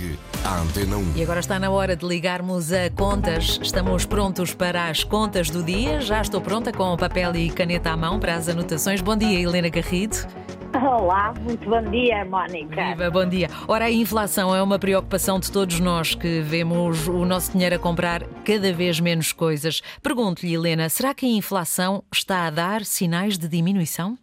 Ligue à Antena 1. E agora está na hora de ligarmos a contas. Estamos prontos para as contas do dia. Já estou pronta com papel e caneta à mão para as anotações. Bom dia, Helena Garrido. Olá, muito bom dia, Mónica. Viva, bom dia. Ora, a inflação é uma preocupação de todos nós que vemos o nosso dinheiro a comprar cada vez menos coisas. Pergunto-lhe, Helena, será que a inflação está a dar sinais de diminuição?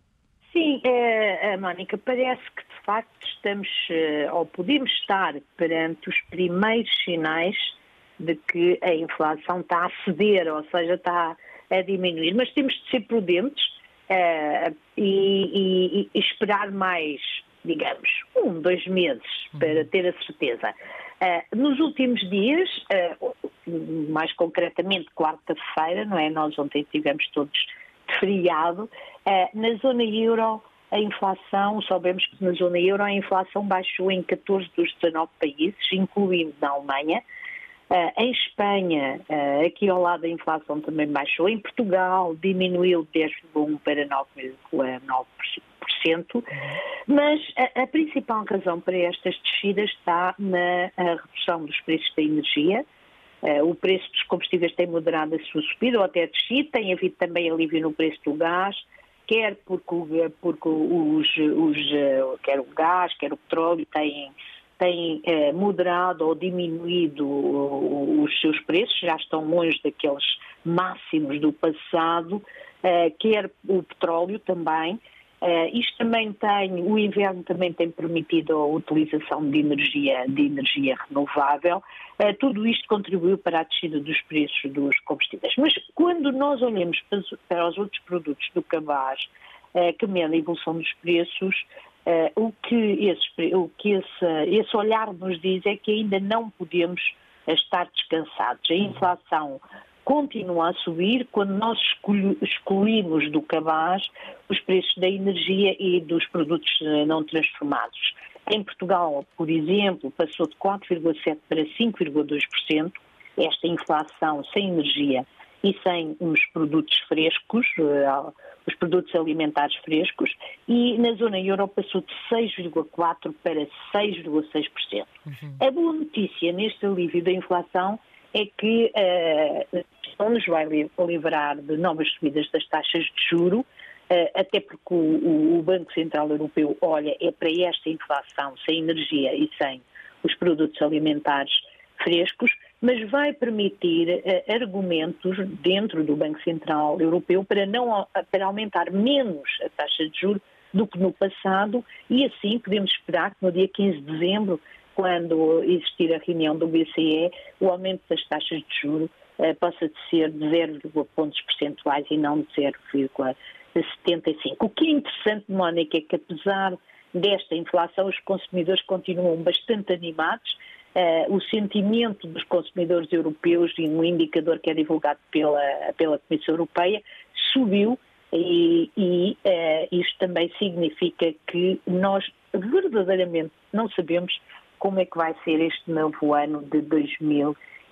Sim, eh, Mónica, parece que de facto estamos, eh, ou podemos estar perante os primeiros sinais de que a inflação está a ceder, ou seja, está a diminuir. Mas temos de ser prudentes uh, e, e, e, esperar mais, digamos, um, dois meses para ter a certeza. Uh, nos últimos dias, uh, mais concretamente quarta-feira, não é? Nós ontem tivemos todos feriado, na zona euro a inflação, sabemos que na zona euro a inflação baixou em 14 dos 19 países, incluindo na Alemanha. Uh, em Espanha, uh, aqui ao lado a inflação também baixou. Em Portugal diminuiu de 10,1% para 9,9%. Mas a, a, principal razão para estas descidas está na redução dos preços da energia. Uh, o preço dos combustíveis tem moderado a sua subida ou até descido. Tem havido também alívio no preço do gás quer porque, porque os, os, quer o gás, quer o petróleo têm, têm eh, moderado ou diminuído os seus preços, já estão longe daqueles máximos do passado, eh, quer o petróleo também. Uh, isto também tem, o inverno também tem permitido a utilização de energia, de energia renovável. Uh, tudo isto contribuiu para a descida dos preços dos combustíveis. Mas quando nós olhamos para, para os outros produtos do cabaz, uh, que medem a evolução dos preços, o que, esse, o que esse, esse olhar nos diz é que ainda não podemos estar descansados. A inflação continua a subir quando nós excluímos do cabaz os preços da energia e dos produtos eh, não transformados. Em Portugal, por exemplo, passou de 4,7% para 5,2%, esta inflação sem energia e sem os produtos frescos, eh, os produtos alimentares frescos, e na zona euro passou de 6,4% para 6,6%. Uhum. A boa notícia neste alívio da inflação é que uh, não nos vai livrar de novas subidas das taxas de juro, uh, até porque o, Banco Central Europeu olha é para esta inflação sem energia e sem os produtos alimentares frescos, mas vai permitir uh, argumentos dentro do Banco Central Europeu para não para aumentar menos a taxa de juro do que no passado e assim podemos esperar que no dia 15 de dezembro quando existir a reunião do BCE, o aumento das taxas de juros uh, possa ser de 0, pontos percentuais e não de 0,75. O que é interessante, Mónica, é que apesar desta inflação, os consumidores continuam bastante animados. Uh, o sentimento dos consumidores europeus, e um indicador que é divulgado pela, pela Comissão Europeia, subiu e, e uh, isto também significa que nós verdadeiramente não sabemos como é que vai ser este novo ano de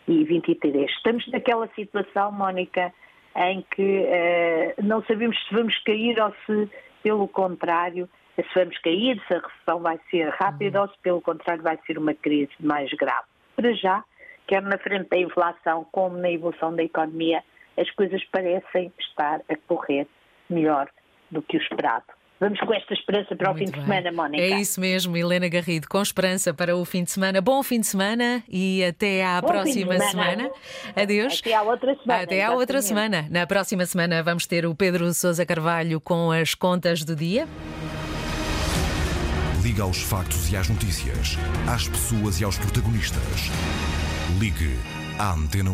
2023. Estamos naquela situação, Mónica, em que uh, não sabemos se vamos cair ou se, pelo contrário, se vamos cair, se a recessão vai ser rápida ou se, pelo contrário, vai ser uma crise mais grave. Para já, quer na frente da inflação como na evolução da economia, as coisas parecem estar a correr melhor do que o esperado. Vamos com esta esperança para Muito o fim bem. de semana, Mónica. É isso mesmo, Helena Garrido, com esperança para o fim de semana. Bom fim de semana e até à Bom próxima semana. semana. Adeus. Até à outra semana. Até à outra semana. Na próxima semana vamos ter o Pedro Sousa Carvalho com as contas do dia. Liga aos factos e às notícias, às pessoas e aos protagonistas. Ligue à Antena